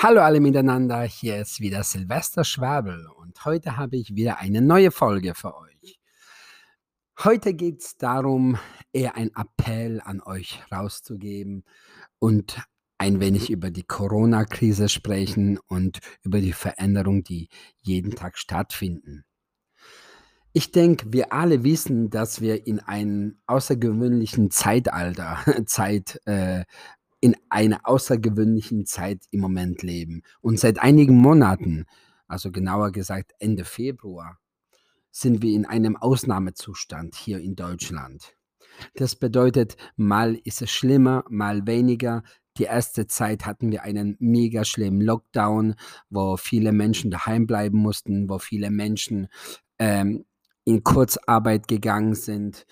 Hallo alle miteinander, hier ist wieder Silvester Schwabel und heute habe ich wieder eine neue Folge für euch. Heute geht es darum, eher ein Appell an euch rauszugeben und ein wenig über die Corona-Krise sprechen und über die Veränderungen, die jeden Tag stattfinden. Ich denke, wir alle wissen, dass wir in einem außergewöhnlichen Zeitalter, Zeit, äh, in einer außergewöhnlichen Zeit im Moment leben. Und seit einigen Monaten, also genauer gesagt Ende Februar, sind wir in einem Ausnahmezustand hier in Deutschland. Das bedeutet, mal ist es schlimmer, mal weniger. Die erste Zeit hatten wir einen mega schlimmen Lockdown, wo viele Menschen daheim bleiben mussten, wo viele Menschen ähm, in Kurzarbeit gegangen sind.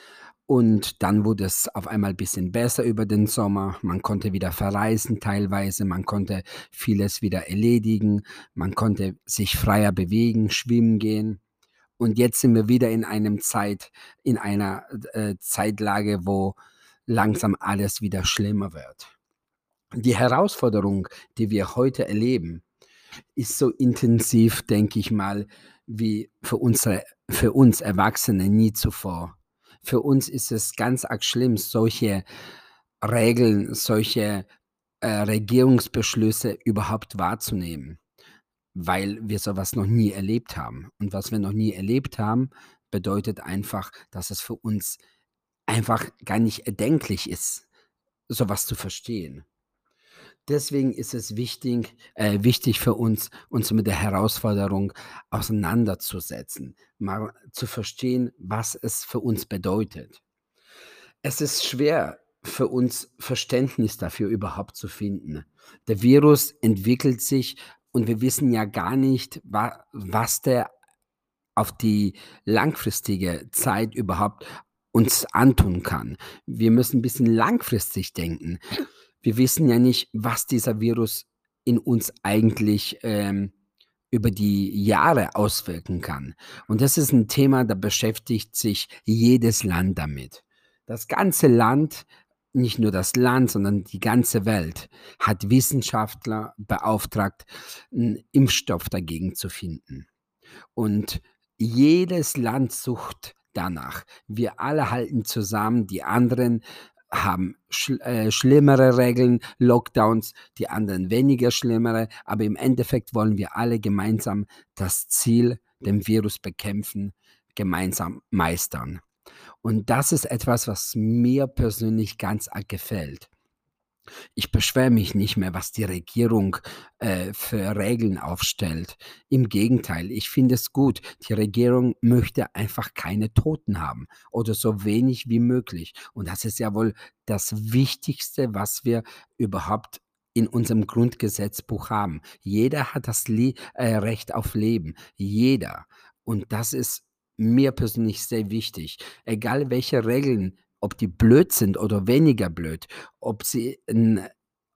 Und dann wurde es auf einmal ein bisschen besser über den Sommer. Man konnte wieder verreisen teilweise, man konnte vieles wieder erledigen, man konnte sich freier bewegen, schwimmen gehen. Und jetzt sind wir wieder in einem Zeit, in einer äh, Zeitlage, wo langsam alles wieder schlimmer wird. Die Herausforderung, die wir heute erleben, ist so intensiv, denke ich mal, wie für, unsere, für uns Erwachsene nie zuvor. Für uns ist es ganz arg schlimm, solche Regeln, solche äh, Regierungsbeschlüsse überhaupt wahrzunehmen, weil wir sowas noch nie erlebt haben. Und was wir noch nie erlebt haben, bedeutet einfach, dass es für uns einfach gar nicht erdenklich ist, sowas zu verstehen. Deswegen ist es wichtig, äh, wichtig für uns, uns mit der Herausforderung auseinanderzusetzen, mal zu verstehen, was es für uns bedeutet. Es ist schwer für uns Verständnis dafür überhaupt zu finden. Der Virus entwickelt sich und wir wissen ja gar nicht, wa was der auf die langfristige Zeit überhaupt uns antun kann. Wir müssen ein bisschen langfristig denken wir wissen ja nicht, was dieser Virus in uns eigentlich ähm, über die Jahre auswirken kann. Und das ist ein Thema, da beschäftigt sich jedes Land damit. Das ganze Land, nicht nur das Land, sondern die ganze Welt hat Wissenschaftler beauftragt, einen Impfstoff dagegen zu finden. Und jedes Land sucht danach. Wir alle halten zusammen, die anderen haben schl äh, schlimmere Regeln, Lockdowns, die anderen weniger schlimmere, aber im Endeffekt wollen wir alle gemeinsam das Ziel, den Virus bekämpfen, gemeinsam meistern. Und das ist etwas, was mir persönlich ganz arg gefällt. Ich beschwere mich nicht mehr, was die Regierung äh, für Regeln aufstellt. Im Gegenteil, ich finde es gut. Die Regierung möchte einfach keine Toten haben oder so wenig wie möglich. Und das ist ja wohl das Wichtigste, was wir überhaupt in unserem Grundgesetzbuch haben. Jeder hat das Le äh, Recht auf Leben. Jeder. Und das ist mir persönlich sehr wichtig. Egal welche Regeln ob die blöd sind oder weniger blöd, ob sie 'n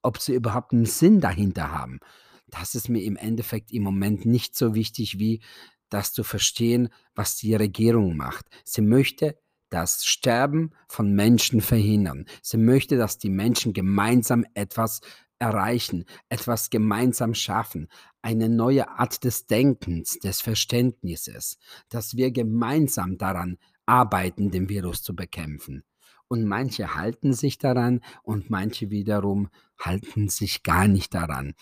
ob sie überhaupt einen Sinn dahinter haben. Das ist mir im Endeffekt im Moment nicht so wichtig, wie das zu verstehen, was die Regierung macht. Sie möchte das Sterben von Menschen verhindern. Sie möchte, dass die Menschen gemeinsam etwas erreichen, etwas gemeinsam schaffen, eine neue Art des Denkens, des Verständnisses, dass wir gemeinsam daran arbeiten, den Virus zu bekämpfen und manche halten sich daran und manche wiederum halten sich gar nicht daran.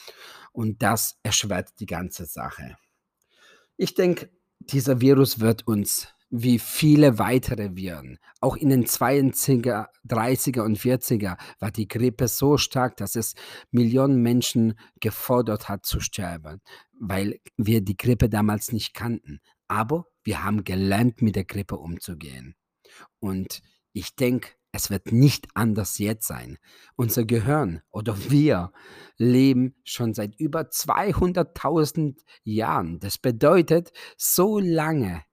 Und das erschwert die ganze Sache. Ich denke, dieser Virus wird uns wie viele weitere Viren. Auch in den 20er, 30er und 40er war die Grippe so stark, dass es Millionen Menschen gefordert hat zu sterben, weil wir die Grippe damals nicht kannten. Aber wir haben gelernt, mit der Grippe umzugehen. Und ich denke, es wird nicht anders jetzt sein. Unser Gehirn oder wir leben schon seit über 200.000 Jahren. Das bedeutet, so lange,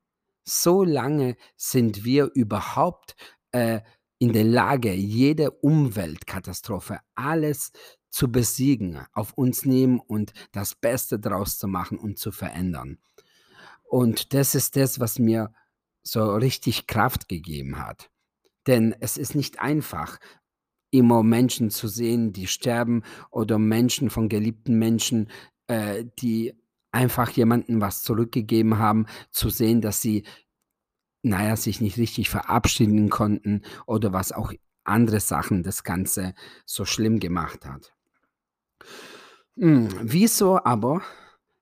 so lange sind wir überhaupt äh, in der Lage, jede Umweltkatastrophe, alles zu besiegen, auf uns nehmen und das Beste daraus zu machen und zu verändern. Und das ist das, was mir so richtig Kraft gegeben hat. Denn es ist nicht einfach, immer Menschen zu sehen, die sterben oder Menschen von geliebten Menschen, äh, die einfach jemandem was zurückgegeben haben, zu sehen, dass sie, naja, sich nicht richtig verabschieden konnten oder was auch andere Sachen das Ganze so schlimm gemacht hat. Hm, wieso aber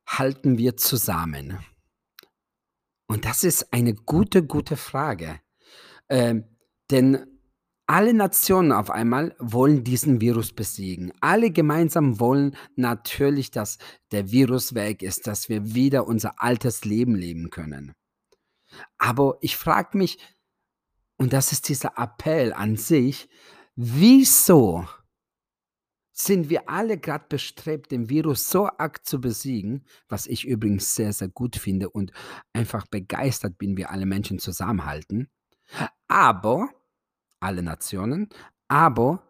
halten wir zusammen? Und das ist eine gute, gute Frage. Ähm, denn alle Nationen auf einmal wollen diesen Virus besiegen. Alle gemeinsam wollen natürlich, dass der Virus weg ist, dass wir wieder unser altes Leben leben können. Aber ich frage mich, und das ist dieser Appell an sich, wieso sind wir alle gerade bestrebt, den Virus so arg zu besiegen, was ich übrigens sehr, sehr gut finde und einfach begeistert bin, wie alle Menschen zusammenhalten. Aber alle Nationen, aber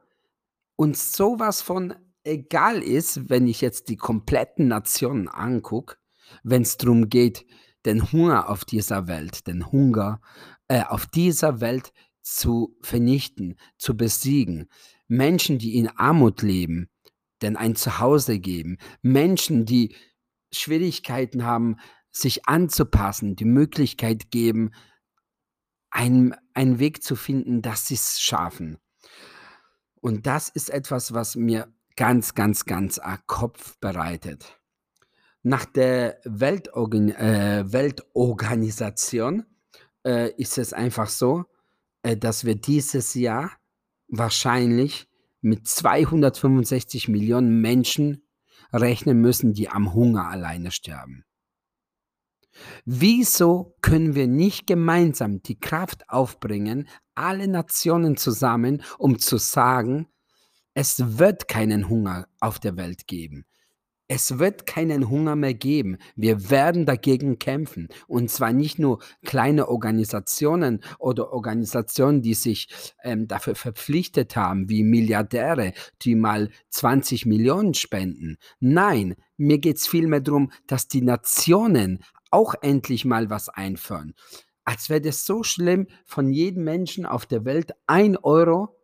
uns sowas von egal ist, wenn ich jetzt die kompletten Nationen angucke, wenn es darum geht, den Hunger auf dieser Welt, den Hunger äh, auf dieser Welt zu vernichten, zu besiegen. Menschen, die in Armut leben, denn ein Zuhause geben. Menschen, die Schwierigkeiten haben, sich anzupassen, die Möglichkeit geben, einen, einen Weg zu finden, dass sie es schaffen. Und das ist etwas, was mir ganz, ganz, ganz arg Kopf bereitet. Nach der Weltorgan äh, Weltorganisation äh, ist es einfach so, äh, dass wir dieses Jahr wahrscheinlich mit 265 Millionen Menschen rechnen müssen, die am Hunger alleine sterben. Wieso können wir nicht gemeinsam die Kraft aufbringen, alle Nationen zusammen, um zu sagen, es wird keinen Hunger auf der Welt geben. Es wird keinen Hunger mehr geben. Wir werden dagegen kämpfen. Und zwar nicht nur kleine Organisationen oder Organisationen, die sich ähm, dafür verpflichtet haben, wie Milliardäre, die mal 20 Millionen spenden. Nein, mir geht es vielmehr darum, dass die Nationen auch endlich mal was einführen. Als wäre das so schlimm, von jedem Menschen auf der Welt ein Euro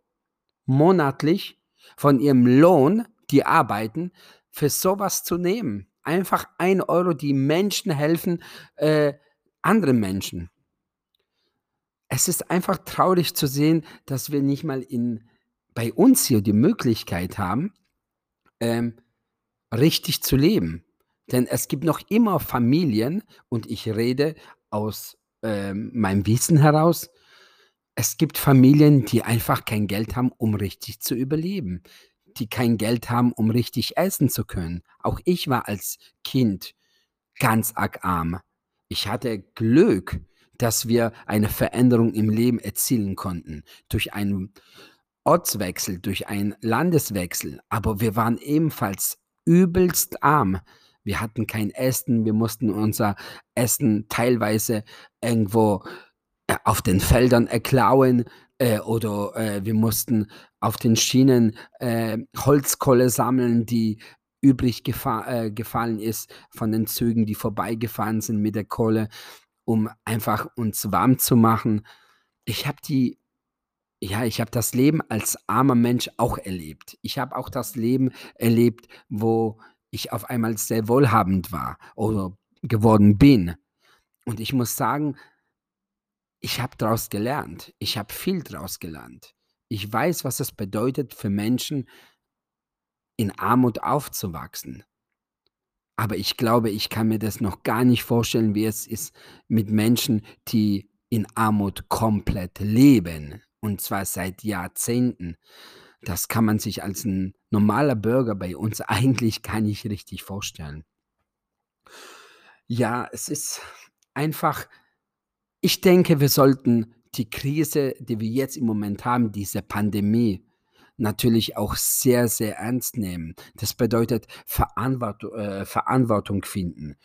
monatlich von ihrem Lohn, die arbeiten, für sowas zu nehmen. Einfach ein Euro, die Menschen helfen, äh, anderen Menschen. Es ist einfach traurig zu sehen, dass wir nicht mal in, bei uns hier die Möglichkeit haben, ähm, richtig zu leben. Denn es gibt noch immer Familien, und ich rede aus äh, meinem Wissen heraus, es gibt Familien, die einfach kein Geld haben, um richtig zu überleben, die kein Geld haben, um richtig essen zu können. Auch ich war als Kind ganz arg arm. Ich hatte Glück, dass wir eine Veränderung im Leben erzielen konnten durch einen Ortswechsel, durch einen Landeswechsel. Aber wir waren ebenfalls übelst arm. Wir hatten kein Essen, wir mussten unser Essen teilweise irgendwo äh, auf den Feldern erklauen äh, oder äh, wir mussten auf den Schienen äh, Holzkohle sammeln, die übrig gefa äh, gefallen ist von den Zügen, die vorbeigefahren sind mit der Kohle, um einfach uns warm zu machen. Ich habe die ja, ich habe das Leben als armer Mensch auch erlebt. Ich habe auch das Leben erlebt, wo ich auf einmal sehr wohlhabend war oder geworden bin. Und ich muss sagen, ich habe daraus gelernt. Ich habe viel daraus gelernt. Ich weiß, was es bedeutet für Menschen, in Armut aufzuwachsen. Aber ich glaube, ich kann mir das noch gar nicht vorstellen, wie es ist mit Menschen, die in Armut komplett leben. Und zwar seit Jahrzehnten. Das kann man sich als ein normaler Bürger bei uns eigentlich gar nicht richtig vorstellen. Ja, es ist einfach, ich denke, wir sollten die Krise, die wir jetzt im Moment haben, diese Pandemie, natürlich auch sehr, sehr ernst nehmen. Das bedeutet Verantwortung, äh, Verantwortung finden.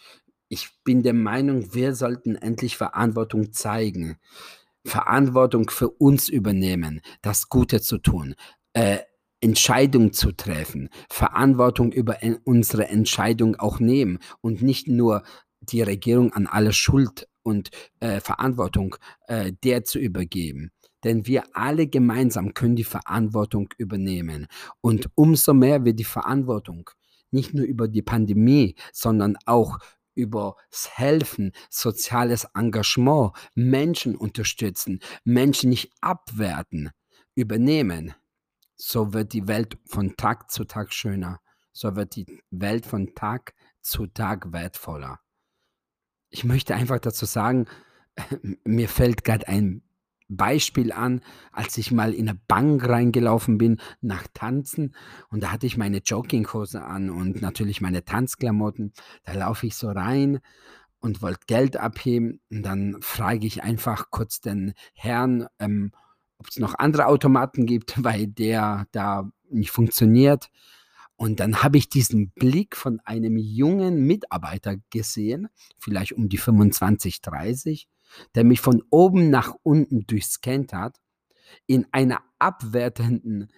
Ich bin der Meinung, wir sollten endlich Verantwortung zeigen. Verantwortung für uns übernehmen, das Gute zu tun, äh, Entscheidung zu treffen, Verantwortung über unsere Entscheidung auch nehmen und nicht nur die Regierung an alle Schuld und äh, Verantwortung äh, der zu übergeben. denn wir alle gemeinsam können die Verantwortung übernehmen. Und umso mehr wir die Verantwortung nicht nur über die Pandemie, sondern auch über das Helfen, soziales Engagement, Menschen unterstützen, Menschen nicht abwerten, übernehmen, so wird die Welt von Tag zu Tag schöner, so wird die Welt von Tag zu Tag wertvoller. Ich möchte einfach dazu sagen, mir fällt gerade ein Beispiel an, als ich mal in eine Bank reingelaufen bin nach Tanzen und da hatte ich meine Jogginghose an und natürlich meine Tanzklamotten. Da laufe ich so rein und wollte Geld abheben und dann frage ich einfach kurz den Herrn, ähm, ob es noch andere Automaten gibt, weil der da nicht funktioniert. Und dann habe ich diesen Blick von einem jungen Mitarbeiter gesehen, vielleicht um die 25, 30, der mich von oben nach unten durchscannt hat, in einer abwertenden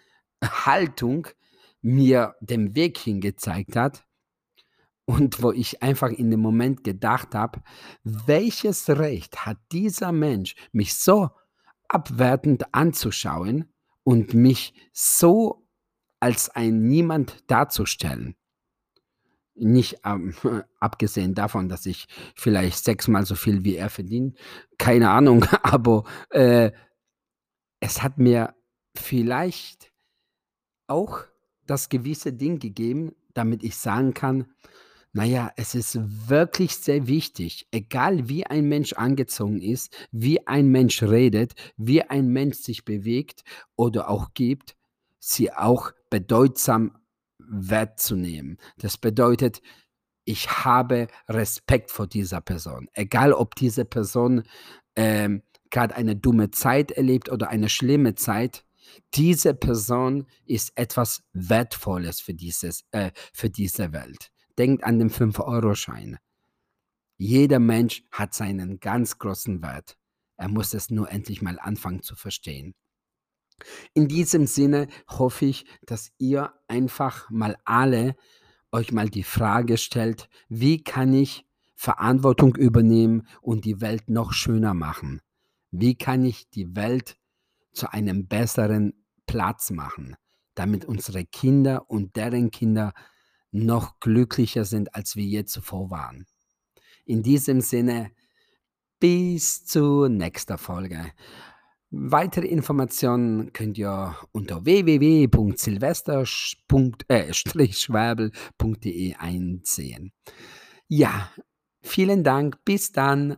Haltung mir den Weg hingezeigt hat und wo ich einfach in dem Moment gedacht habe, welches Recht hat dieser Mensch, mich so abwertend anzuschauen und mich so als ein Niemand darzustellen? Nicht ähm, abgesehen davon, dass ich vielleicht sechsmal so viel wie er verdient, keine Ahnung, aber äh, es hat mir vielleicht auch das gewisse Ding gegeben, damit ich sagen kann, naja, es ist wirklich sehr wichtig, egal wie ein Mensch angezogen ist, wie ein Mensch redet, wie ein Mensch sich bewegt oder auch gibt, sie auch bedeutsam Wert zu nehmen. Das bedeutet, ich habe Respekt vor dieser Person. Egal, ob diese Person ähm, gerade eine dumme Zeit erlebt oder eine schlimme Zeit, diese Person ist etwas Wertvolles für, dieses, äh, für diese Welt. Denkt an den 5-Euro-Schein. Jeder Mensch hat seinen ganz großen Wert. Er muss es nur endlich mal anfangen zu verstehen. In diesem Sinne hoffe ich, dass ihr einfach mal alle euch mal die Frage stellt, wie kann ich Verantwortung übernehmen und die Welt noch schöner machen? Wie kann ich die Welt zu einem besseren Platz machen, damit unsere Kinder und deren Kinder noch glücklicher sind, als wir je zuvor waren? In diesem Sinne, bis zur nächsten Folge. Weitere Informationen könnt ihr unter www.silvester-schwabel.de einsehen. Ja, vielen Dank. Bis dann.